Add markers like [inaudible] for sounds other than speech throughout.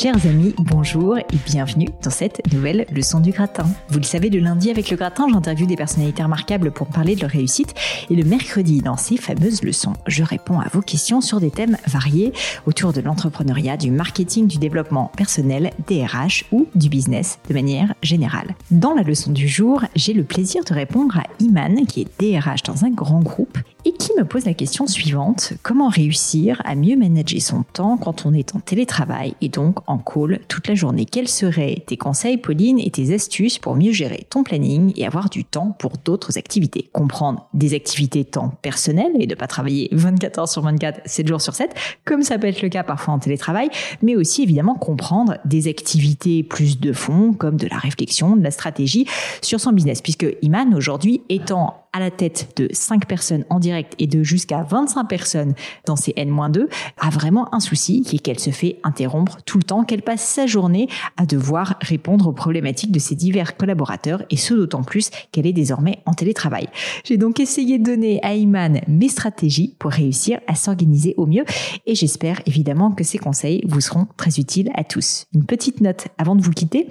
Chers amis, bonjour et bienvenue dans cette nouvelle leçon du gratin. Vous le savez, le lundi avec le gratin, j'interviewe des personnalités remarquables pour parler de leur réussite et le mercredi, dans ces fameuses leçons, je réponds à vos questions sur des thèmes variés autour de l'entrepreneuriat, du marketing, du développement personnel, des RH ou du business de manière générale. Dans la leçon du jour, j'ai le plaisir de répondre à Iman qui est DRH dans un grand groupe qui me pose la question suivante, comment réussir à mieux manager son temps quand on est en télétravail et donc en call toute la journée? Quels seraient tes conseils, Pauline, et tes astuces pour mieux gérer ton planning et avoir du temps pour d'autres activités? Comprendre des activités temps personnelles et de pas travailler 24 heures sur 24, 7 jours sur 7, comme ça peut être le cas parfois en télétravail, mais aussi évidemment comprendre des activités plus de fond, comme de la réflexion, de la stratégie sur son business, puisque Iman aujourd'hui étant à la tête de 5 personnes en direct et de jusqu'à 25 personnes dans ces N-2 a vraiment un souci qui est qu'elle se fait interrompre tout le temps, qu'elle passe sa journée à devoir répondre aux problématiques de ses divers collaborateurs et ce d'autant plus qu'elle est désormais en télétravail. J'ai donc essayé de donner à Iman mes stratégies pour réussir à s'organiser au mieux et j'espère évidemment que ces conseils vous seront très utiles à tous. Une petite note avant de vous quitter.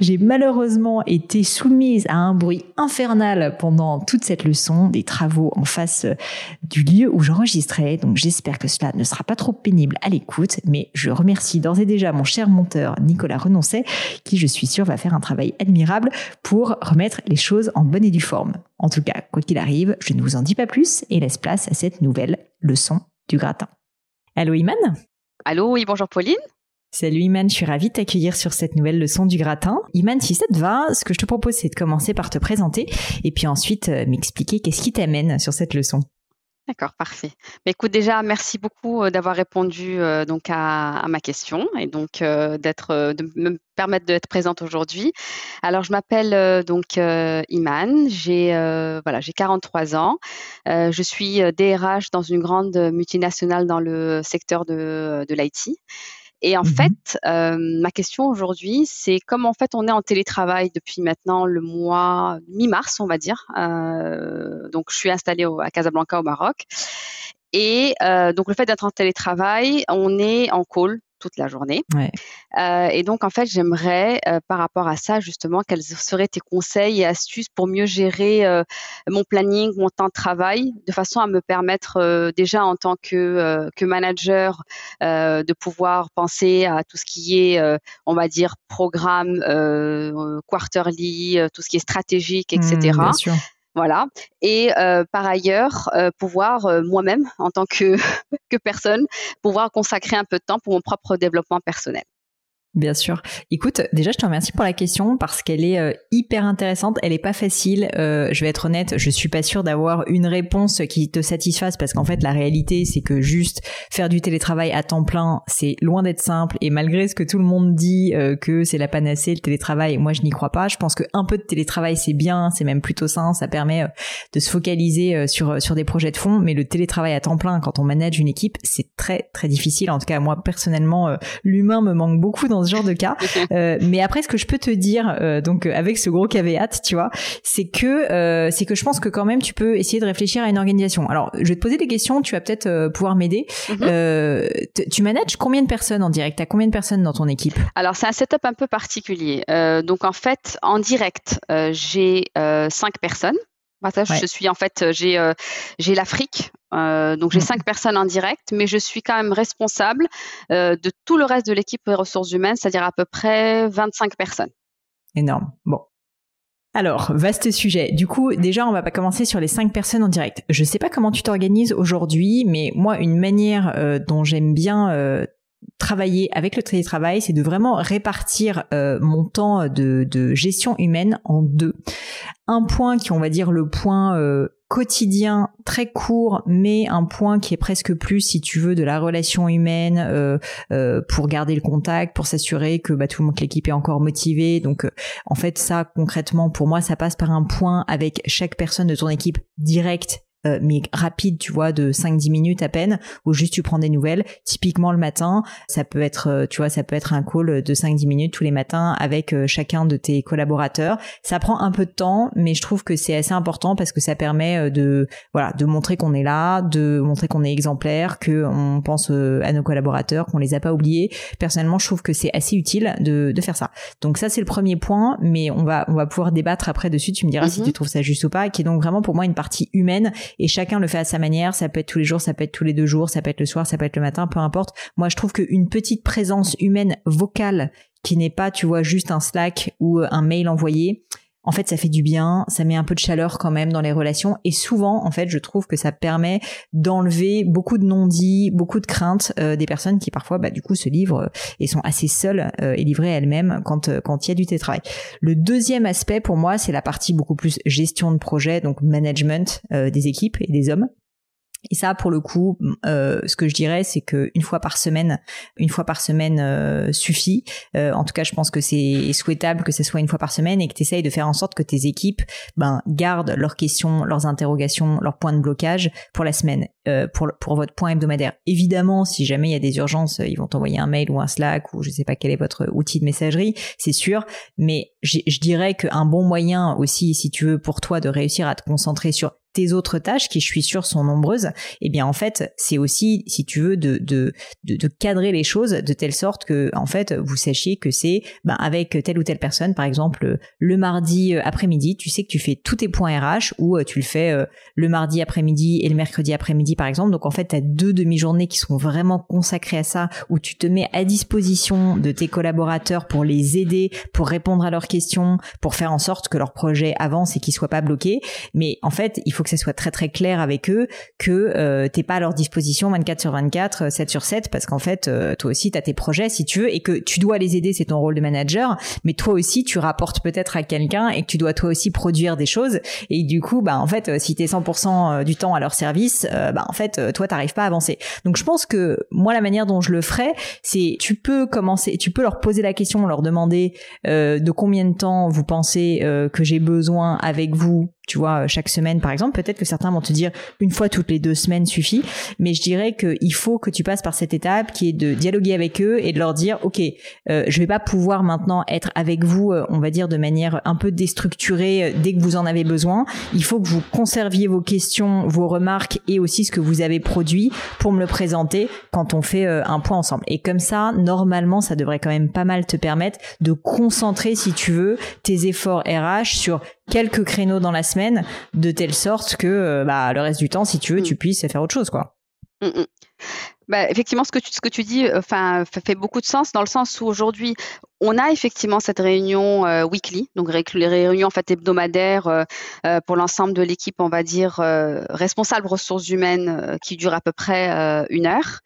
J'ai malheureusement été soumise à un bruit infernal pendant toute cette leçon des travaux en face euh, du lieu où j'enregistrais. Donc j'espère que cela ne sera pas trop pénible à l'écoute, mais je remercie d'ores et déjà mon cher monteur Nicolas Renoncet, qui je suis sûr va faire un travail admirable pour remettre les choses en bonne et due forme. En tout cas, quoi qu'il arrive, je ne vous en dis pas plus et laisse place à cette nouvelle leçon du gratin. Allô Iman? Allô, oui, bonjour Pauline. Salut Iman, je suis ravie de t'accueillir sur cette nouvelle leçon du gratin. Iman, si ça te va, ce que je te propose, c'est de commencer par te présenter et puis ensuite euh, m'expliquer qu'est-ce qui t'amène sur cette leçon. D'accord, parfait. Mais écoute, déjà, merci beaucoup euh, d'avoir répondu euh, donc à, ma question et donc d'être, de me permettre d'être présente aujourd'hui. Alors, je m'appelle donc Iman, j'ai voilà, j'ai 43 ans, je suis DRH dans une grande multinationale dans le secteur de l'IT. Et en mmh fait, euh, ma question aujourd'hui, c'est comme en fait on est en télétravail depuis maintenant le mois mi-mars, on va dire. Euh, donc je suis installée à Casablanca au Maroc. Et euh, donc le fait d'être en télétravail, on est en call toute la journée. Euh, et donc, en fait, j'aimerais, euh, par rapport à ça, justement, quels seraient tes conseils et astuces pour mieux gérer euh, mon planning, mon temps de travail, de façon à me permettre déjà en tant que, que manager de pouvoir penser à tout ce qui est, on va dire, programme, quarterly, tout ce qui est stratégique, etc. Mmh, voilà. Et euh, par ailleurs, euh, pouvoir euh, moi-même, en tant que, [laughs] que personne, pouvoir consacrer un peu de temps pour mon propre développement personnel. Bien sûr. Écoute, déjà, je te remercie pour la question parce qu'elle est euh, hyper intéressante. Elle est pas facile. Euh, je vais être honnête, je suis pas sûre d'avoir une réponse qui te satisfasse parce qu'en fait, la réalité, c'est que juste faire du télétravail à temps plein, c'est loin d'être simple. Et malgré ce que tout le monde dit euh, que c'est la panacée, le télétravail, moi, je n'y crois pas. Je pense qu'un peu de télétravail, c'est bien, c'est même plutôt sain. Ça permet de se focaliser sur sur des projets de fond. Mais le télétravail à temps plein, quand on manage une équipe, c'est très très difficile. En tout cas, moi personnellement, l'humain me manque beaucoup dans ce genre de cas. [laughs] Euh, mais après, ce que je peux te dire, euh, donc euh, avec ce gros caveat, tu vois, c'est que c'est que je pense que quand même tu peux essayer de réfléchir à une organisation. Alors, je vais te poser des questions, tu vas peut-être pouvoir m'aider. Mhm. tu manages combien de personnes en direct? T'as combien de personnes dans ton équipe? Alors, c'est un setup un peu particulier. donc, en fait, en direct, j'ai cinq personnes. Je suis en fait, j'ai j'ai l'Afrique, euh, donc j'ai mmh. cinq personnes en direct, mais je suis quand même responsable euh, de tout le reste de l'équipe des ressources humaines, c'est-à-dire à peu près 25 personnes. Énorme. Bon, Alors, vaste sujet. Du coup, déjà, on va pas commencer sur les cinq personnes en direct. Je sais pas comment tu t'organises aujourd'hui, mais moi, une manière euh, dont j'aime bien euh, travailler avec le télétravail, c'est de vraiment répartir euh, mon temps de, gestion humaine en deux. Un point qui, on va dire, le point quotidien très court, mais un point qui est presque plus, si tu veux, de la relation humaine euh, euh, pour garder le contact, pour s'assurer que bah, tout le monde, l'équipe est encore motivée. Donc, euh, en fait, ça concrètement, pour moi, ça passe par un point avec chaque personne de ton équipe direct euh, mais rapide, tu vois, de 5-10 minutes à peine, où juste tu prends des nouvelles. Typiquement le matin, ça peut être, euh, tu vois, ça peut être un call de 5-10 minutes tous les matins avec euh, chacun de tes collaborateurs. Ça prend un peu de temps, mais je trouve que c'est assez important parce que ça permet de, voilà, de montrer qu'on est là, de montrer qu'on est exemplaire, que on pense à nos collaborateurs, qu'on les a pas oubliés. Personnellement, je trouve que c'est assez utile de, de faire ça. Donc ça, c'est le premier point, mais on va, on va pouvoir débattre après dessus. Tu me diras si mhm. tu trouves ça juste ou pas, qui est donc vraiment pour moi une partie humaine et chacun le fait à sa manière. Ça peut être tous les jours, ça peut être tous les deux jours, ça peut être le soir, ça peut être le matin, peu importe. Moi, je trouve qu'une petite présence humaine vocale qui n'est pas, tu vois, juste un Slack ou un mail envoyé, en fait, ça fait du bien, ça met un peu de chaleur quand même dans les relations. Et souvent, en fait, je trouve que ça permet d'enlever beaucoup de non-dits, beaucoup de craintes euh, des personnes qui parfois, bah, du coup, se livrent euh, et sont assez seules euh, et livrées elles-mêmes quand quand il y a du télétravail. Le deuxième aspect pour moi, c'est la partie beaucoup plus gestion de projet, donc management des équipes et des hommes. Et ça, pour le coup, euh, ce que je dirais, c'est que une fois par semaine, une fois par semaine euh, suffit. Euh, en tout cas, je pense que c'est souhaitable que ce soit une fois par semaine et que tu essayes de faire en sorte que tes équipes ben, gardent leurs questions, leurs interrogations, leurs points de blocage pour la semaine, pour, pour votre point hebdomadaire. Évidemment, si jamais il y a des urgences, ils vont t'envoyer un mail ou un Slack ou je sais pas quel est votre outil de messagerie, c'est sûr. Mais je dirais qu'un bon moyen aussi, si tu veux, pour toi de réussir à te concentrer sur tes autres tâches qui je suis sûre sont nombreuses, eh bien en fait c'est aussi si tu veux de, de, de, cadrer les choses de telle sorte que en fait vous sachiez que c'est ben, avec telle ou telle personne par exemple le mardi euh, après-midi tu sais que tu fais tous tes points RH ou euh, tu le fais euh, le mardi après-midi et le mercredi après-midi par exemple. Donc en fait tu as deux demi-journées qui sont vraiment consacrées à ça où tu te mets à disposition de tes collaborateurs pour les aider pour répondre à leurs questions pour faire en sorte que leur projet avance et qu'il soit pas bloqué. Mais en fait il faut que ça soit très très clair avec eux que euh, t'es pas à leur disposition 24 sur 24, 7 euh, sur 7 parce qu'en fait euh, toi aussi tu as tes projets si tu veux et que tu dois les aider, c'est ton rôle de manager, mais toi aussi tu rapportes peut-être à quelqu'un et que tu dois toi aussi produire des choses et du coup bah en fait si tu es 100% du temps à leur service, bah en fait toi t'arrives pas à avancer. Donc je pense que moi la manière dont je le ferais, c'est tu peux commencer, tu peux leur poser la question, leur demander de combien de temps vous pensez que j'ai besoin avec vous tu vois, chaque semaine par exemple. Peut-être que certains vont te dire une fois toutes les deux semaines suffit, mais je dirais qu'il faut que tu passes par cette étape qui est de dialoguer avec eux et de leur dire, ok, euh, je vais pas pouvoir maintenant être avec vous, euh, on va dire de manière un peu déstructurée euh, dès que vous en avez besoin. Il faut que vous conserviez vos questions, vos remarques et aussi ce que vous avez produit pour me le présenter quand on fait euh, un point ensemble. Et comme ça, normalement, ça devrait quand même pas mal te permettre de concentrer, si tu veux, tes efforts RH sur quelques créneaux dans la semaine, de telle sorte que euh, bah, le reste du temps, si tu veux, tu mm. puisses faire autre chose, quoi. Mm, mm. Bah, effectivement, ce que tu, ce que tu dis euh, enfin, fait beaucoup de sens dans le sens où aujourd'hui, on a effectivement cette réunion euh, weekly, donc les réunions en fait hebdomadaires pour l'ensemble de l'équipe, on va dire responsable ressources humaines, qui dure à peu près une heure.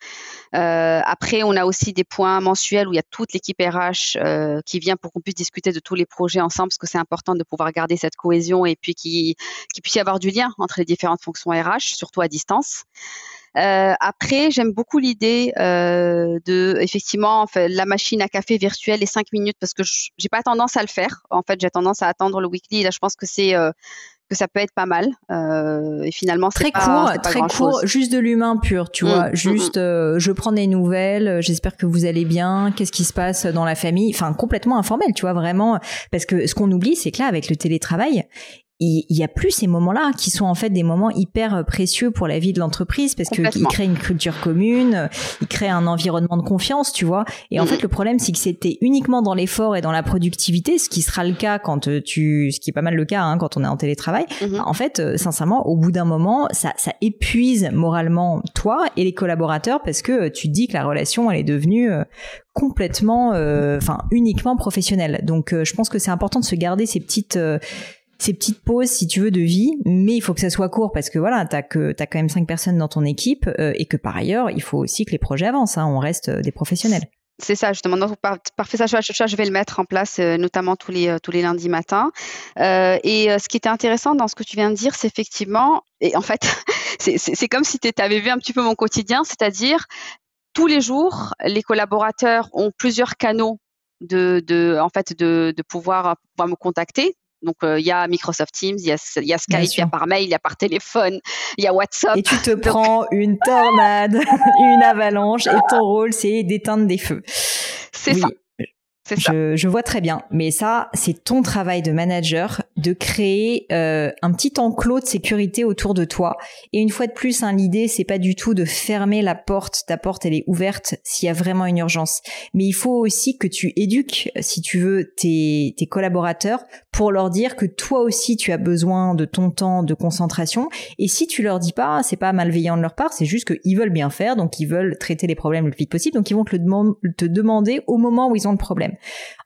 Euh, après, on a aussi des points mensuels où il y a toute l'équipe RH euh, qui vient pour qu'on puisse discuter de tous les projets ensemble, parce que c'est important de pouvoir garder cette cohésion et puis qu'il puisse y avoir du lien entre les différentes fonctions RH, surtout à distance. Euh, après, j'aime beaucoup l'idée de effectivement la machine à café virtuelle les cinq minutes parce que j'ai pas tendance à le faire. En fait, j'ai tendance à attendre le weekly. Là, je pense que c'est que ça peut être pas mal. Euh, et finalement, très court, très court, juste de l'humain pur, tu mm, vois. Mm, juste, mm. Euh, je prends des nouvelles. Euh, j'espère que vous allez bien. Qu'est-ce qui se passe dans la famille? Enfin, complètement informel, tu vois, vraiment. Parce que ce qu'on oublie, c'est que là, avec le télétravail, il y a plus ces moments-là qui sont en fait des moments hyper euh, précieux pour la vie de l'entreprise parce qu'ils créent une culture commune, ils créent un environnement de confiance, tu vois. Et en fait, le problème, c'est que c'était uniquement dans l'effort et dans la productivité, ce qui sera le cas quand euh, tu, ce qui est pas mal le cas hein, quand on est en télétravail. Mm-hmm. En fait, euh, sincèrement, au bout d'un moment, ça, ça épuise moralement toi et les collaborateurs parce que tu dis que la relation, elle est devenue complètement, enfin uniquement professionnelle. Donc, je pense que c'est important de se garder ces petites ces petites pauses, si tu veux, de vie, mais il faut que ça soit court parce que voilà, t'as que t'as quand même cinq personnes dans ton équipe euh, et que par ailleurs, il faut aussi que les projets avancent. Hein, on reste euh, des professionnels. C'est ça, justement. Donc, parfait, ça, je vais le mettre en place, euh, notamment tous les, tous les lundis matins. et ce qui était intéressant dans ce que tu viens de dire, c'est effectivement, et en fait, [laughs] c'est comme si tu avais vu un petit peu mon quotidien, c'est-à-dire tous les jours, les collaborateurs ont plusieurs canaux de, de, en fait, de, de pouvoir, pouvoir me contacter. Donc, euh, il y a Microsoft Teams, il y a, y a Skype, il y a par mail, il y a par téléphone, [laughs] il y a WhatsApp. Et tu te prends [laughs] une tornade, [laughs] une avalanche, et ton rôle, c'est d'éteindre des feux. C'est ça. Je, je, vois très bien, mais ça, c'est ton travail de manager de créer euh, un petit enclos de sécurité autour de toi. Et une fois de plus, hein, l'idée, c'est pas du tout de fermer la porte. Ta porte, elle est ouverte s'il y a vraiment une urgence. Mais il faut aussi que tu éduques, si tu veux, tes, tes collaborateurs pour leur dire que toi aussi, tu as besoin de ton temps de concentration. Et si tu leur dis pas, c'est pas malveillant de leur part, c'est juste qu'ils veulent bien faire, donc ils veulent traiter les problèmes le plus vite possible, donc ils vont te, le te demander au moment où ils ont le problème.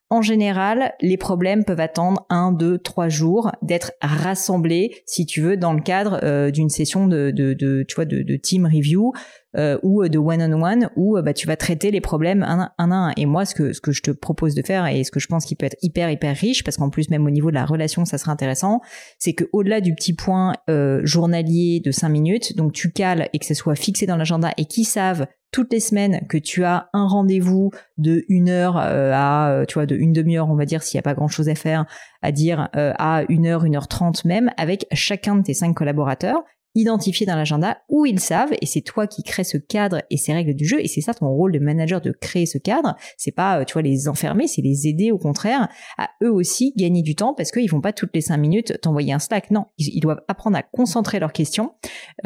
En général, les problèmes peuvent attendre un, deux, trois jours d'être rassemblés, si tu veux, dans le cadre euh, d'une session de, de, team review euh, ou de one-on-one où euh, bah, tu vas traiter les problèmes un, un à un. Et moi, ce que, ce que je te propose de faire et ce que je pense qui peut être hyper, hyper riche, parce qu'en plus, même au niveau de la relation, ça sera intéressant, c'est que au-delà du petit point journalier de cinq minutes, donc tu cales et que ce soit fixé dans l'agenda et qu'ils savent toutes les semaines que tu as un rendez-vous de une heure euh, à, euh, tu vois, de une demi-heure, on va dire, s'il n'y a pas grand-chose à faire, à dire euh, à une heure, une heure trente même, avec chacun de tes cinq collaborateurs, identifié dans l'agenda où ils savent et c'est toi qui crées ce cadre et ces règles du jeu et c'est ça ton rôle de manager de créer ce cadre. C'est pas tu vois les enfermer c'est les aider au contraire à eux aussi gagner du temps parce qu'ils vont pas toutes les cinq minutes t'envoyer un Slack. Non ils, doivent apprendre à concentrer leurs questions.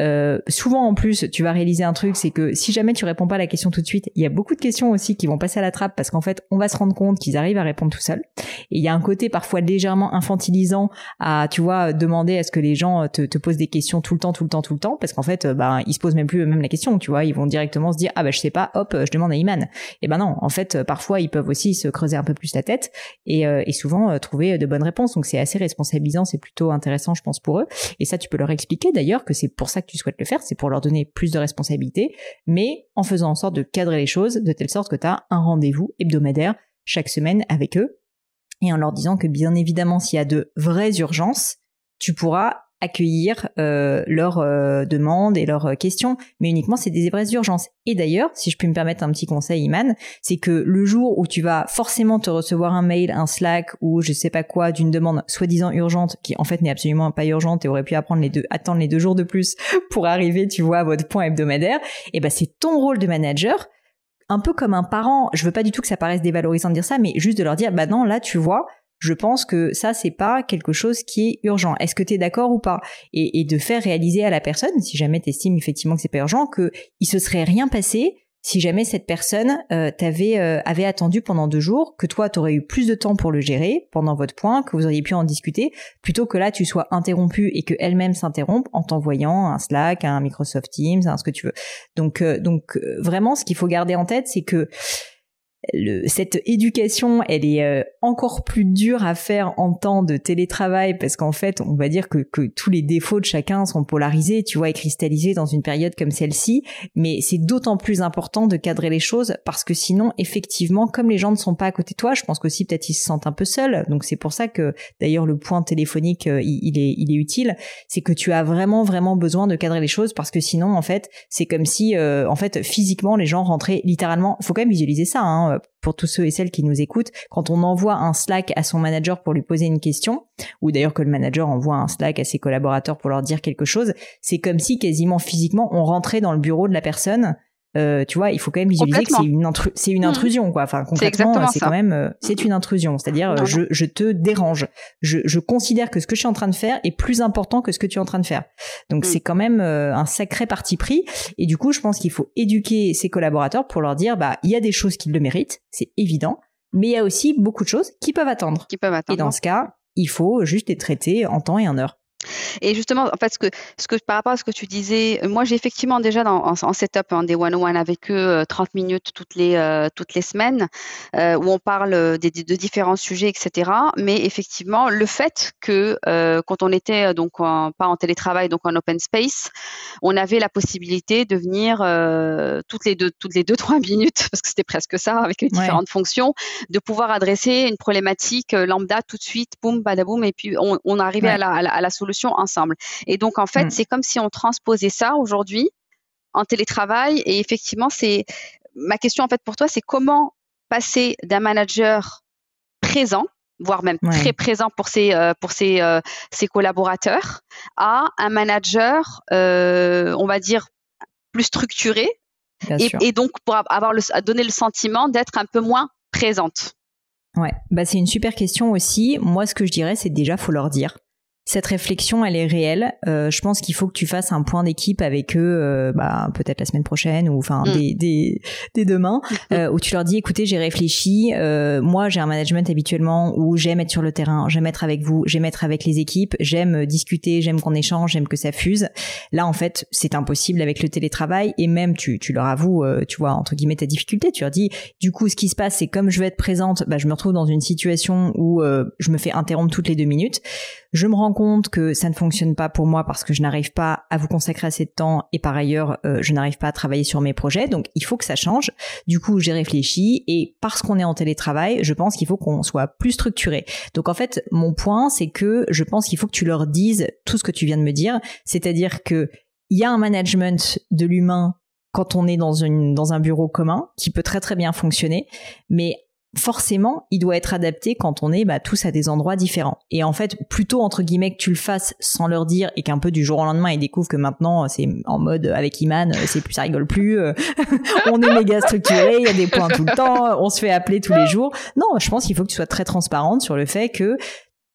Euh, souvent en plus tu vas réaliser un truc c'est que si jamais tu réponds pas à la question tout de suite il y a beaucoup de questions aussi qui vont passer à la trappe parce qu'en fait on va se rendre compte qu'ils arrivent à répondre tout seuls. Et il y a un côté parfois légèrement infantilisant à tu vois demander à ce que les gens te, te posent des questions tout le temps tout le temps, tout le temps, parce qu'en fait, euh, bah, ils se posent même plus même la question, tu vois, ils vont directement se dire, ah bah je sais pas, hop, je demande à Iman. Et ben non, en fait, euh, parfois, ils peuvent aussi se creuser un peu plus la tête et, euh, et souvent trouver de bonnes réponses. Donc c'est assez responsabilisant, c'est plutôt intéressant, je pense, pour eux. Et ça, tu peux leur expliquer d'ailleurs que c'est pour ça que tu souhaites le faire, c'est pour leur donner plus de responsabilités, mais en faisant en sorte de cadrer les choses de telle sorte que tu as un rendez-vous hebdomadaire chaque semaine avec eux et en leur disant que bien évidemment, s'il y a de vraies urgences, tu pourras accueillir euh, leurs euh, demandes et leurs euh, questions, mais uniquement c'est des vraies urgences. Et d'ailleurs, si je puis me permettre un petit conseil, Iman, c'est que le jour où tu vas forcément te recevoir un mail, un Slack ou je sais pas quoi d'une demande soi-disant urgente, qui en fait n'est absolument pas urgente et aurait pu apprendre les deux, attendre les deux jours de plus [laughs] pour arriver, tu vois, à votre point hebdomadaire, et eh ben c'est ton rôle de manager un peu comme un parent, je veux pas du tout que ça paraisse dévalorisant de dire ça, mais juste de leur dire, bah non, là, tu vois, je pense que ça c'est pas quelque chose qui est urgent. Est-ce que tu es d'accord ou pas? Et, de faire réaliser à la personne, si jamais tu estimes effectivement que c'est pas urgent, que il se serait rien passé si jamais cette personne euh, t'avait euh, avait attendu pendant deux jours, que toi t'aurais eu plus de temps pour le gérer pendant votre point, que vous auriez pu en discuter, plutôt que là tu sois interrompu et que elle-même s'interrompe en t'envoyant un Slack, un Microsoft Teams, un ce que tu veux. Donc euh, donc vraiment ce qu'il faut garder en tête, c'est que cette éducation, elle est euh, encore plus dure à faire en temps de télétravail parce qu'en fait, on va dire que, que, tous les défauts de chacun sont polarisés, tu vois, et cristallisés dans une période comme celle-ci. Mais c'est d'autant plus important de cadrer les choses parce que sinon, effectivement, comme les gens ne sont pas à côté de toi, je pense qu'aussi peut-être ils se sentent un peu seuls. Donc c'est pour ça que d'ailleurs le point téléphonique, euh, il, est, il est utile. C'est que tu as vraiment, vraiment besoin de cadrer les choses parce que sinon, en fait, c'est comme si, euh, en fait, physiquement, les gens rentraient littéralement. Faut quand même visualiser ça. Hein, pour tous ceux et celles qui nous écoutent, quand on envoie un Slack à son manager pour lui poser une question, ou d'ailleurs que le manager envoie un Slack à ses collaborateurs pour leur dire quelque chose, c'est comme si quasiment physiquement on rentrait dans le bureau de la personne euh, tu vois, il faut quand même visualiser que c'est une, mmh. intrusion, quoi. Enfin, concrètement, c'est quand même, euh, c'est une intrusion. C'est-à-dire, je, je, te dérange. Je, je, considère que ce que je suis en train de faire est plus important que ce que tu es en train de faire. Donc, mmh. c'est quand même euh, un sacré parti pris. Et du coup, je pense qu'il faut éduquer ses collaborateurs pour leur dire, bah, il y a des choses qui le méritent, c'est évident, mais il y a aussi beaucoup de choses qui peuvent attendre. Qui peuvent attendre. Et dans ce cas, il faut juste les traiter en temps et en heure. Et justement, en fait, ce que, ce que, par rapport à ce que tu disais, euh, moi, j'ai effectivement déjà dans, en, setup hein, des one-on-one avec eux 30 euh, minutes toutes les, euh, toutes les semaines où on parle des, de différents sujets, etc. Mais effectivement, le fait que quand on était donc pas en télétravail, donc en open space, on avait la possibilité de venir toutes les deux, toutes les deux, [laughs] trois minutes, parce que c'était presque ça avec les différentes fonctions, de pouvoir adresser une problématique lambda tout de suite, boum, badaboum, et puis on, on arrivait à, la, à, la, à la solution ensemble. Et donc, en fait, mm. c'est comme si on transposait ça aujourd'hui en télétravail. Et effectivement, c'est ma question en fait pour toi, c'est comment passer d'un manager présent voire même très présent pour ses euh, pour ses, euh, ses collaborateurs à un manager euh, on va dire plus structuré et, et, donc pour avoir le, donner le sentiment d'être un peu moins présente. Ouais, bah c'est une super question aussi. Moi, ce que je dirais, c'est déjà faut leur dire cette réflexion, elle est réelle. Euh, je pense qu'il faut que tu fasses un point d'équipe avec eux, euh, bah, peut-être la semaine prochaine ou enfin mm. des, des, des, demain, [laughs] euh, où tu leur dis, écoutez, j'ai réfléchi. moi, j'ai un management habituellement où j'aime être sur le terrain, j'aime être avec vous, j'aime être avec les équipes, j'aime discuter, j'aime qu'on échange, j'aime que ça fuse. Là, en fait, c'est impossible avec le télétravail et même tu, tu leur avoues, tu vois, entre guillemets, ta difficulté. Tu leur dis, du coup, ce qui se passe, c'est comme je veux être présente, bah, je me retrouve dans une situation où je me fais interrompre toutes les deux minutes. Je me rends compte que ça ne fonctionne pas pour moi parce que je n'arrive pas à vous consacrer assez de temps et par ailleurs euh, je n'arrive pas à travailler sur mes projets. Donc il faut que ça change. Du coup j'ai réfléchi et parce qu'on est en télétravail, je pense qu'il faut qu'on soit plus structuré. Donc en fait mon point c'est que je pense qu'il faut que tu leur dises tout ce que tu viens de me dire, c'est-à-dire que il y a un management de l'humain quand on est dans, une, dans un bureau commun qui peut très très bien fonctionner, mais forcément, il doit être adapté quand on est bah, tous à des endroits différents. Et en fait, plutôt entre guillemets que tu le fasses sans leur dire et qu'un peu du jour au lendemain ils découvrent que maintenant c'est en mode avec Iman, c'est plus ça rigole plus, euh, [laughs] on est méga structuré, il y a des points tout le temps, on se fait appeler tous les jours. Non, je pense qu'il faut que tu sois très transparente sur le fait que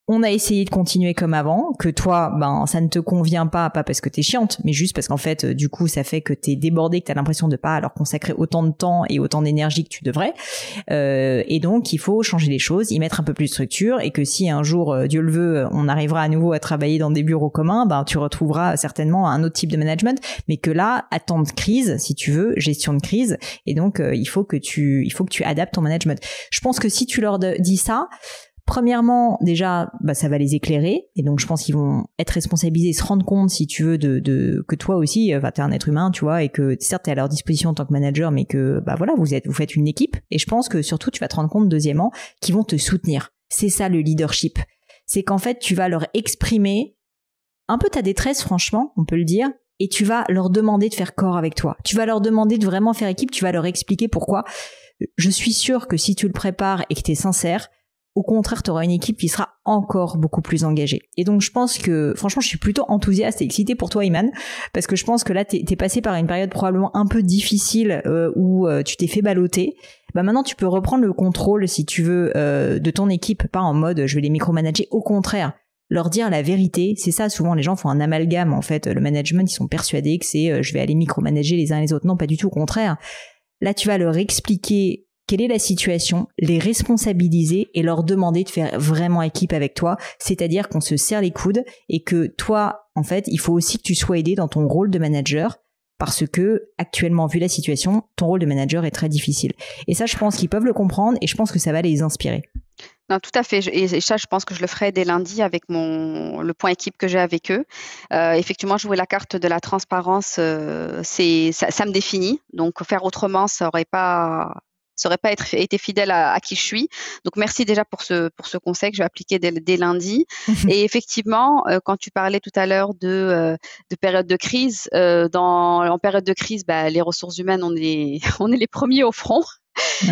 on a essayé de continuer comme avant, que toi, ben, ça ne te convient pas, pas parce que t'es chiante, mais juste parce qu'en fait, euh, du coup, ça fait que t'es débordé, que t'as l'impression de pas leur consacrer autant de temps et autant d'énergie que tu devrais. Euh, et donc, il faut changer les choses, y mettre un peu plus de structure, et que si un jour, euh, Dieu le veut, on arrivera à nouveau à travailler dans des bureaux communs, ben, tu retrouveras certainement un autre type de management, mais que là, de crise, si tu veux, gestion de crise, et donc, il faut que tu, il faut que tu adaptes ton management. Je pense que si tu leur dis ça, Premièrement, déjà, bah, ça va les éclairer, et donc je pense qu'ils vont être responsabilisés, se rendre compte, si tu veux, de, de que toi aussi, bah, t'es un être humain, tu vois, et que certes t'es à leur disposition en tant que manager, mais que bah voilà, vous êtes, vous faites une équipe. Et je pense que surtout, tu vas te rendre compte, deuxièmement, qu'ils vont te soutenir. C'est ça le leadership. C'est qu'en fait, tu vas leur exprimer un peu ta détresse, franchement, on peut le dire, et tu vas leur demander de faire corps avec toi. Tu vas leur demander de vraiment faire équipe, tu vas leur expliquer pourquoi. Je suis sûre que si tu le prépares et que tu es sincère, au contraire, tu auras une équipe qui sera encore beaucoup plus engagée. Et donc, je pense que, franchement, je suis plutôt enthousiaste et excitée pour toi, Iman, parce que je pense que là, t'es es passé par une période probablement un peu difficile euh, où euh, tu t'es fait balloter. Bah maintenant, tu peux reprendre le contrôle, si tu veux, euh, de ton équipe, pas en mode je vais les micromanager. Au contraire, leur dire la vérité. C'est ça, souvent les gens font un amalgame en fait. Le management, ils sont persuadés que c'est je vais aller micromanager les uns les autres. Non, pas du tout, au contraire. Là, tu vas leur expliquer quelle est la situation, les responsabiliser et leur demander de faire vraiment équipe avec toi, c'est-à-dire qu'on se serre les coudes et que toi, en fait, il faut aussi que tu sois aidé dans ton rôle de manager parce que actuellement, vu la situation, ton rôle de manager est très difficile. Et ça, je pense qu'ils peuvent le comprendre et je pense que ça va les inspirer. Non, tout à fait. Et ça, je pense que je le ferai dès lundi avec mon le point équipe que j'ai avec eux. Euh, effectivement, jouer la carte de la transparence, euh, c'est ça, me définit. Donc, faire autrement, ça aurait pas ça aurait pas être, été fidèle à, qui je suis. Donc merci déjà pour ce pour ce conseil que je vais appliquer dès, lundi. [laughs] et effectivement, euh, quand tu parlais tout à l'heure de euh, de période de crise, euh, dans en période de crise, bah, les ressources humaines, on est [laughs] on est les premiers au front.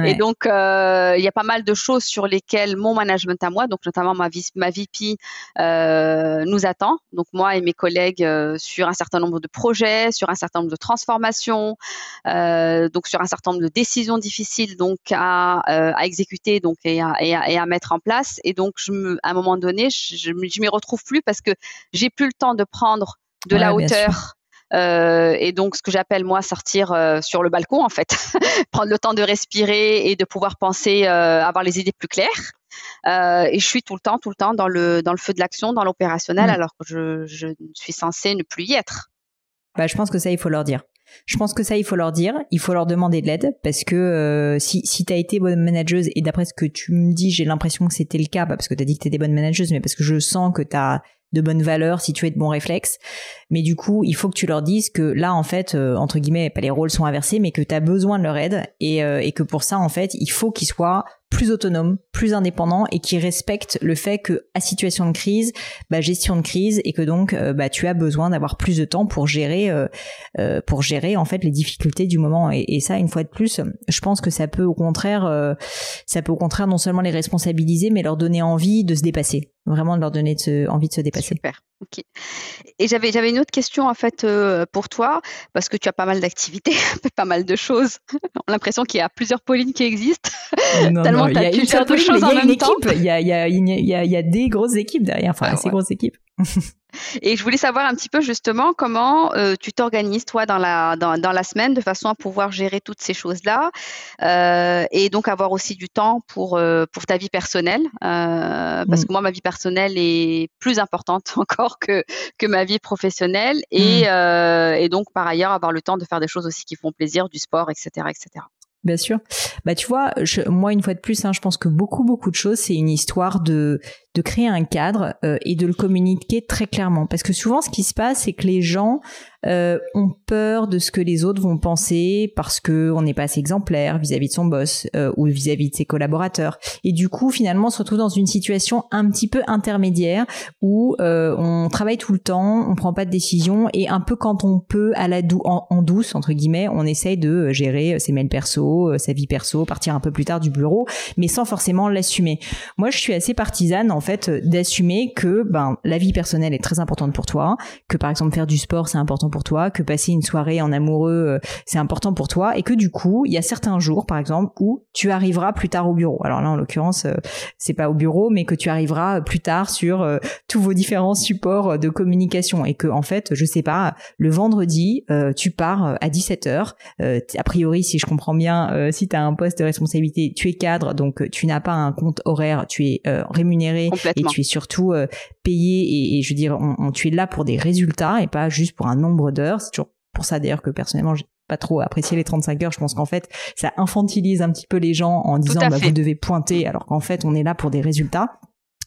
Et donc, euh, il y a pas mal de choses sur lesquelles mon management à moi, donc notamment ma, ma VP, euh, nous attend. Donc moi et mes collègues euh, sur un certain nombre de projets, sur un certain nombre de transformations, donc sur un certain nombre de décisions difficiles donc à, à exécuter donc et à, et, à, et à, mettre en place. Et donc, je me, à un moment donné, je, je m'y retrouve plus parce que j'ai plus le temps de prendre de ouais, la hauteur euh, et donc, ce que j'appelle moi sortir euh, sur le balcon, en fait, [laughs] prendre le temps de respirer et de pouvoir penser, euh, avoir les idées plus claires. Et je suis tout le temps, tout le temps dans le dans le feu de l'action, dans l'opérationnel, mmh. alors que je, je suis censée ne plus y être. Bah, je pense que ça, il faut leur dire. Je pense que ça, il faut leur dire, il faut leur demander de l'aide parce que euh, si, si tu as été bonne manageuse et d'après ce que tu me dis, j'ai l'impression que c'était le cas, bah, parce que tu as dit que tu étais bonne manageuse, mais parce que je sens que tu as de bonnes valeurs, si tu es de bons réflexes. Mais du coup, il faut que tu leur dises que là, en fait, euh, entre guillemets, pas les rôles sont inversés, mais que tu as besoin de leur aide et, euh, et que pour ça, en fait, il faut qu'ils soient plus autonomes, plus indépendants et qui respectent le fait que à situation de crise, bah, gestion de crise et que donc euh, bah, tu as besoin d'avoir plus de temps pour gérer pour gérer en fait les difficultés du moment et, ça une fois de plus, je pense que ça peut au contraire ça peut au contraire non seulement les responsabiliser mais leur donner envie de se dépasser, vraiment de leur donner envie de se dépasser. Super. Ok. Et j'avais une autre question en fait euh, pour toi parce que tu as pas mal d'activités, [laughs] pas mal de choses. [laughs] On a l'impression qu'il y a plusieurs Paulines qui existent. Non, Tellement tu as plusieurs choses en même temps. Il y a y a y a y a des grosses équipes derrière, enfin ah, assez ouais. grosses équipes. [laughs] Et je voulais savoir un petit peu justement comment euh, tu t'organises toi dans la dans, dans, la semaine de façon à pouvoir gérer toutes ces choses là euh, et donc avoir aussi du temps pour euh, pour ta vie personnelle parce mmh. que moi ma vie personnelle est plus importante [laughs] encore que que ma vie professionnelle et, mmh. et donc par ailleurs avoir le temps de faire des choses aussi qui font plaisir du sport etc etc. Bien sûr. Bah tu vois, moi une fois de plus, hein, je pense que beaucoup beaucoup de choses, c'est une histoire de de créer un cadre euh, et de le communiquer très clairement. Parce que souvent, ce qui se passe, c'est que les gens euh, ont peur de ce que les autres vont penser parce que on n'est pas assez exemplaire vis-à-vis -vis de son boss euh, ou vis-à-vis -vis de ses collaborateurs. Et du coup, finalement, on se retrouve dans une situation un petit peu intermédiaire où on travaille tout le temps, on prend pas de décision et un peu quand on peut à la en, en, douce entre guillemets, on essaye de gérer ses mails perso, sa vie perso, partir un peu plus tard du bureau, mais sans forcément l'assumer. Moi, je suis assez partisane en fait d'assumer que ben la vie personnelle est très importante pour toi, que par exemple faire du sport c'est important pour toi, que passer une soirée en amoureux c'est important pour toi et que du coup, il y a certains jours par exemple où tu arriveras plus tard au bureau. Alors là en l'occurrence, c'est pas au bureau mais que tu arriveras plus tard sur tous vos différents supports de communication et que en fait, je sais pas, le vendredi, tu pars à 17h, a priori si je comprends bien si tu as un poste de responsabilité, tu es cadre donc tu n'as pas un compte horaire, tu es rémunéré et tu es surtout euh, payé et, et, je veux dire, on, on, tu es là pour des résultats et pas juste pour un nombre d'heures. C'est toujours pour ça d'ailleurs que personnellement j'ai pas trop apprécié les 35 heures. Je pense qu'en fait, ça infantilise un petit peu les gens en disant bah, vous devez pointer alors qu'en fait on est là pour des résultats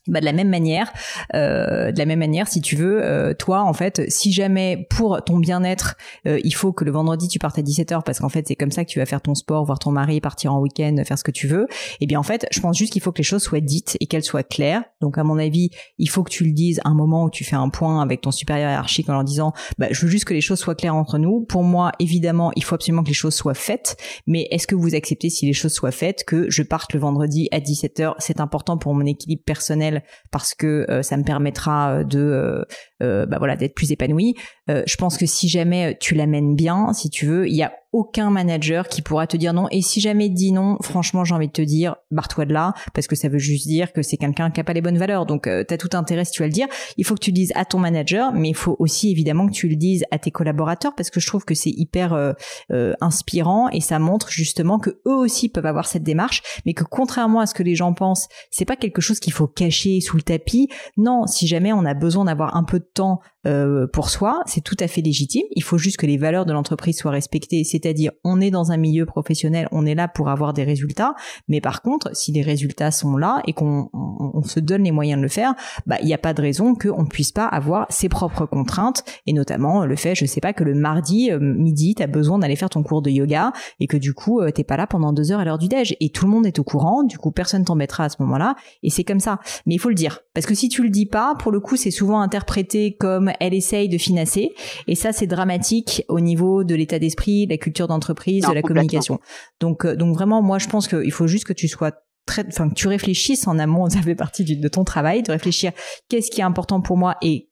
bah, de la même manière, euh, de la même manière, si tu veux, euh, toi, en fait, si jamais pour ton bien-être, euh, il faut que le vendredi tu partes à 17h parce qu'en fait c'est comme ça que tu vas faire ton sport, voir ton mari, partir en week-end, faire ce que tu veux. Et eh bien en fait, je pense juste qu'il faut que les choses soient dites et qu'elles soient claires. Donc à mon avis, il faut que tu le dises à un moment où tu fais un point avec ton supérieur hiérarchique en leur disant, bah, je veux juste que les choses soient claires entre nous. Pour moi, évidemment, il faut absolument que les choses soient faites. Mais est-ce que vous acceptez si les choses soient faites que je parte le vendredi à 17h C'est important pour mon équilibre personnel parce que euh, ça me permettra de euh, euh, bah voilà d'être plus épanoui. je pense que si jamais tu l'amènes bien, si tu veux, il y a aucun manager qui pourra te dire non. Et si jamais dit non, franchement, j'ai envie de te dire, barre-toi de là, parce que ça veut juste dire que c'est quelqu'un qui a pas les bonnes valeurs. Donc, euh, tu as tout intérêt si tu vas le dire. Il faut que tu le dises à ton manager, mais il faut aussi évidemment que tu le dises à tes collaborateurs, parce que je trouve que c'est hyper euh, euh, inspirant et ça montre justement que eux aussi peuvent avoir cette démarche, mais que contrairement à ce que les gens pensent, c'est pas quelque chose qu'il faut cacher sous le tapis. Non, si jamais on a besoin d'avoir un peu de temps euh, pour soi, c'est tout à fait légitime. Il faut juste que les valeurs de l'entreprise soient respectées, c'est-à-dire on est dans un milieu professionnel, on est là pour avoir des résultats, mais par contre, si les résultats sont là et qu'on on, on se donne les moyens de le faire, bah il n'y a pas de raison qu'on ne puisse pas avoir ses propres contraintes. Et notamment le fait, je sais pas, que le mardi euh, midi, tu as besoin d'aller faire ton cours de yoga et que du coup, euh, t'es pas là pendant deux heures à l'heure du déj. Et tout le monde est au courant, du coup personne t'embêtera à ce moment-là. Et c'est comme ça. Mais il faut le dire. Parce que si tu le dis pas, pour le coup, c'est souvent interprété comme elle essaye de financer. Et ça, c'est dramatique au niveau de l'état d'esprit, culture d'entreprise, de la communication. Donc, donc vraiment, moi, je pense qu'il faut juste que tu sois très, enfin, que tu réfléchisses en amont, [laughs] ça fait partie de ton travail, de réfléchir qu'est-ce qui est important pour moi et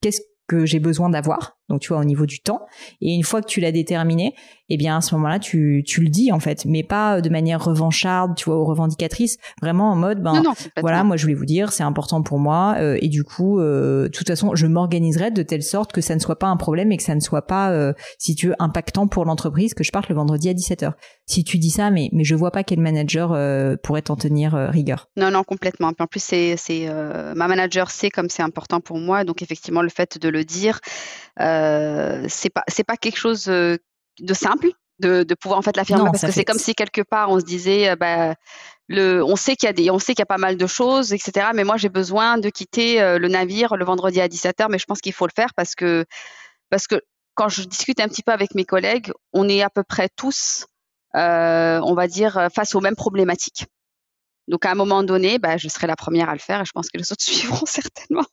qu'est-ce que j'ai besoin d'avoir donc tu vois au niveau du temps. Et une fois que tu l'as déterminé, eh bien à ce moment-là, tu, tu le dis en fait, mais pas de manière revancharde, tu vois, ou revendicatrice, vraiment en mode, ben voilà, moi je voulais vous dire, c'est important pour moi, euh, et du coup, euh, de toute façon, je m'organiserai de telle sorte que ça ne soit pas un problème et que ça ne soit pas, euh, si tu veux, impactant pour l'entreprise que je parte le vendredi à 17h. Si tu dis ça, mais mais je vois pas quel manager pourrait t'en tenir rigueur. Non, non, complètement. en plus, c'est c'est ma manager sait comme c'est important pour moi, donc effectivement le fait de le dire. Euh, c'est pas c'est pas quelque chose euh, de simple de, de pouvoir en fait l'affirmer parce que c'est comme si quelque part on se disait euh, bah, le, on sait qu'il y a des, on sait qu'il y a pas mal de choses, etc. Mais moi j'ai besoin de quitter le navire le vendredi à 17h, mais je pense qu'il faut le faire parce que parce que quand je discute un petit peu avec mes collègues, on est à peu près tous, euh, on va dire, face aux mêmes problématiques. Donc à un moment donné, bah, je serai la première à le faire et je pense que les autres [laughs] suivront certainement.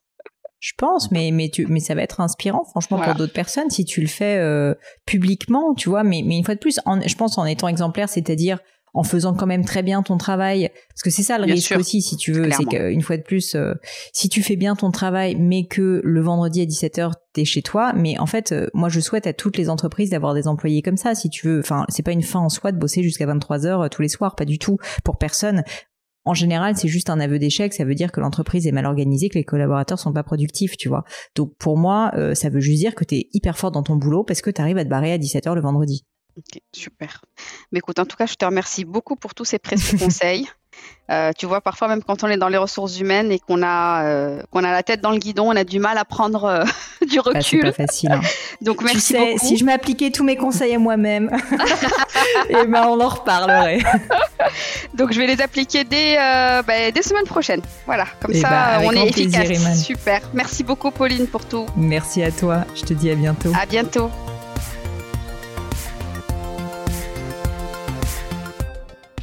Je pense, mais mais tu mais ça va être inspirant, franchement, pour d'autres personnes si tu le fais euh, publiquement, tu vois. Mais mais une fois de plus, en, je pense en étant exemplaire, c'est-à-dire en faisant quand même très bien ton travail, parce que c'est ça le risque aussi, si tu veux, c'est qu'une fois de plus, euh, si tu fais bien ton travail, mais que le vendredi à 17h t'es chez toi, mais en fait, euh, moi je souhaite à toutes les entreprises d'avoir des employés comme ça, si tu veux. Enfin, c'est pas une fin en soi de bosser jusqu'à 23h tous les soirs, pas du tout pour personne en général, c'est juste un aveu d'échec. Ça veut dire que l'entreprise est mal organisée, que les collaborateurs sont pas productifs, tu vois. Donc pour moi, euh, ça veut juste dire que tu es hyper fort dans ton boulot parce que tu arrives à te barrer à 17h le vendredi. Ok, super. Mais écoute, en tout cas, je te remercie beaucoup pour tous ces précieux [laughs] conseils. Euh, tu vois, parfois même quand on est dans les ressources humaines et qu'on a euh, qu'on a la tête dans le guidon, on a du mal à prendre euh, [laughs] du bah, recul. c'est pas facile. Hein. [laughs] Donc merci tu sais, Si je m'appliquais tous mes conseils à moi-même, et [laughs] eh ben on en reparlerait. Donc je vais les appliquer dès bah, dès semaine prochaine. Voilà, comme eh ça bah, on est efficace. Super. Merci beaucoup Pauline pour tout. Merci à toi. Je te dis à bientôt. À bientôt.